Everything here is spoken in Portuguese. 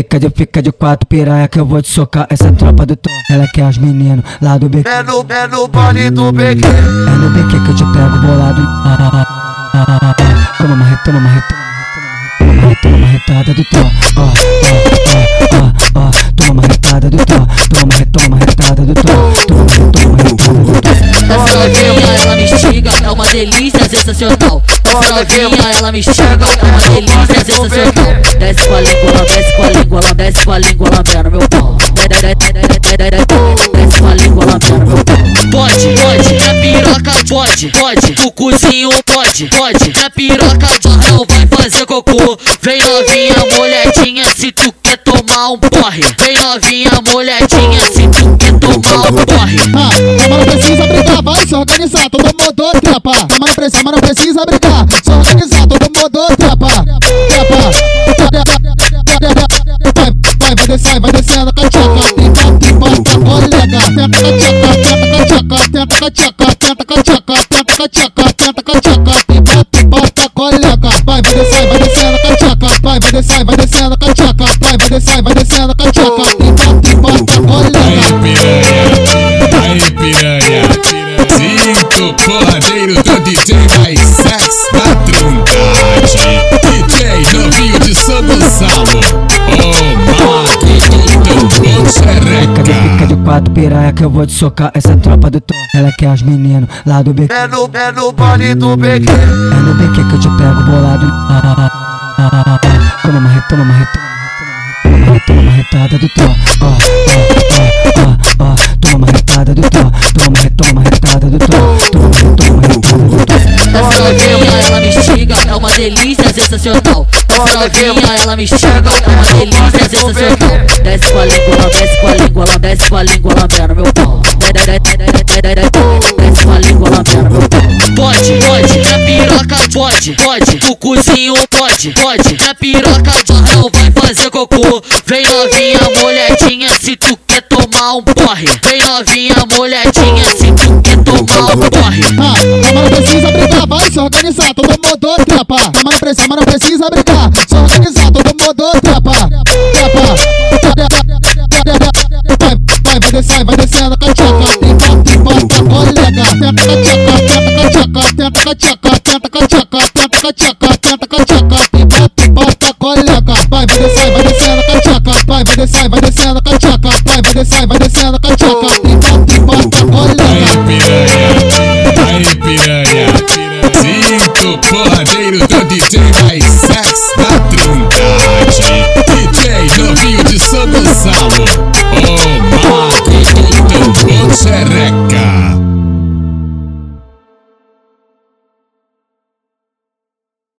Fica de, fica de quatro piranha que eu vou te socar essa tropa do tom. Ela quer os meninos lá do BQ. É no, é no baile do BQ. É no BQ que eu te pego bolado. Ah, ah, ah, ah, ah, ah. Toma marreta, toma marreta. Toma marreta, toma marretada do tom. Ah, ah, ah, ah, ah. Toma marretada do tom. Toma toma marretada do tom. Toma toma marretada do tom. Essa novinha ela me instiga, é uma delícia sensacional. Essa novinha ela me instiga, é uma delícia sensacional. Desce com a língua, ela desce com a língua, lambendo meu pau. Desce com a língua, lambendo meu pau. Pode, pode, na piroca pode, pode. O cozinho pode, pode. Na piroca não vai fazer cocô. Vem novinha, molhadinha, se tu quer tomar um porre. Vem novinha, molhadinha, se tu quer tomar um porre. Ah, mas não precisa brigar, vai se organizar, todo mundo trepa. Mas não precisa, mas não precisa brigar, se organizar, com a tchaca, tenta com a tchaca, tenta com a tchaca, tenta com a tchaca. Tenta, bota, colega. Vai, vai descer, vai descendo com a. Vai, vai descer, vai descendo com a tchaca. Vai, vai a tchaca. Bota, colega. Aí piranha, piranha Cinco porradeiro do DJ quatro piranha que eu vou te socar essa tropa do tom. Ela quer os meninos lá do BQ. É no, é no baile do BQ. É no BQ que eu te pego bolado. Ah, delícia sensacional. Essa novinha ela me instiga, é uma delícia sensacional. Desce com a língua, ela desce com a língua, ela desce com a língua, lambendo meu pau. Desce com a língua, lambendo meu pau. Pode, pode, na piroca pode, pode. O cozinho pode, pode. Na piroca não vai fazer cocô. Vem novinha, molhadinha, se tu quer tomar um porre. Vem novinha, molhadinha, se tu quer tomar um porre. Ah, vai se organizar, todo mundo trepa. Mas não precisa, mas não precisa brigar, se organizar, todo mundo trepa. Trepa, vai, vai, descer, vai descendo com a tchaca. Tenta, tenta, colega. Tenta com a tchaca, tenta com a tchaca, tenta com a tchaca, tenta com a tchaca, tenta com a tchaca, tenta com colega. Vai, vai descer, vai descendo com a tchaca. Vai, vai descer, vai descendo com a tchaca. Vai, vai descer, vai descendo com a tchaca. Club Data.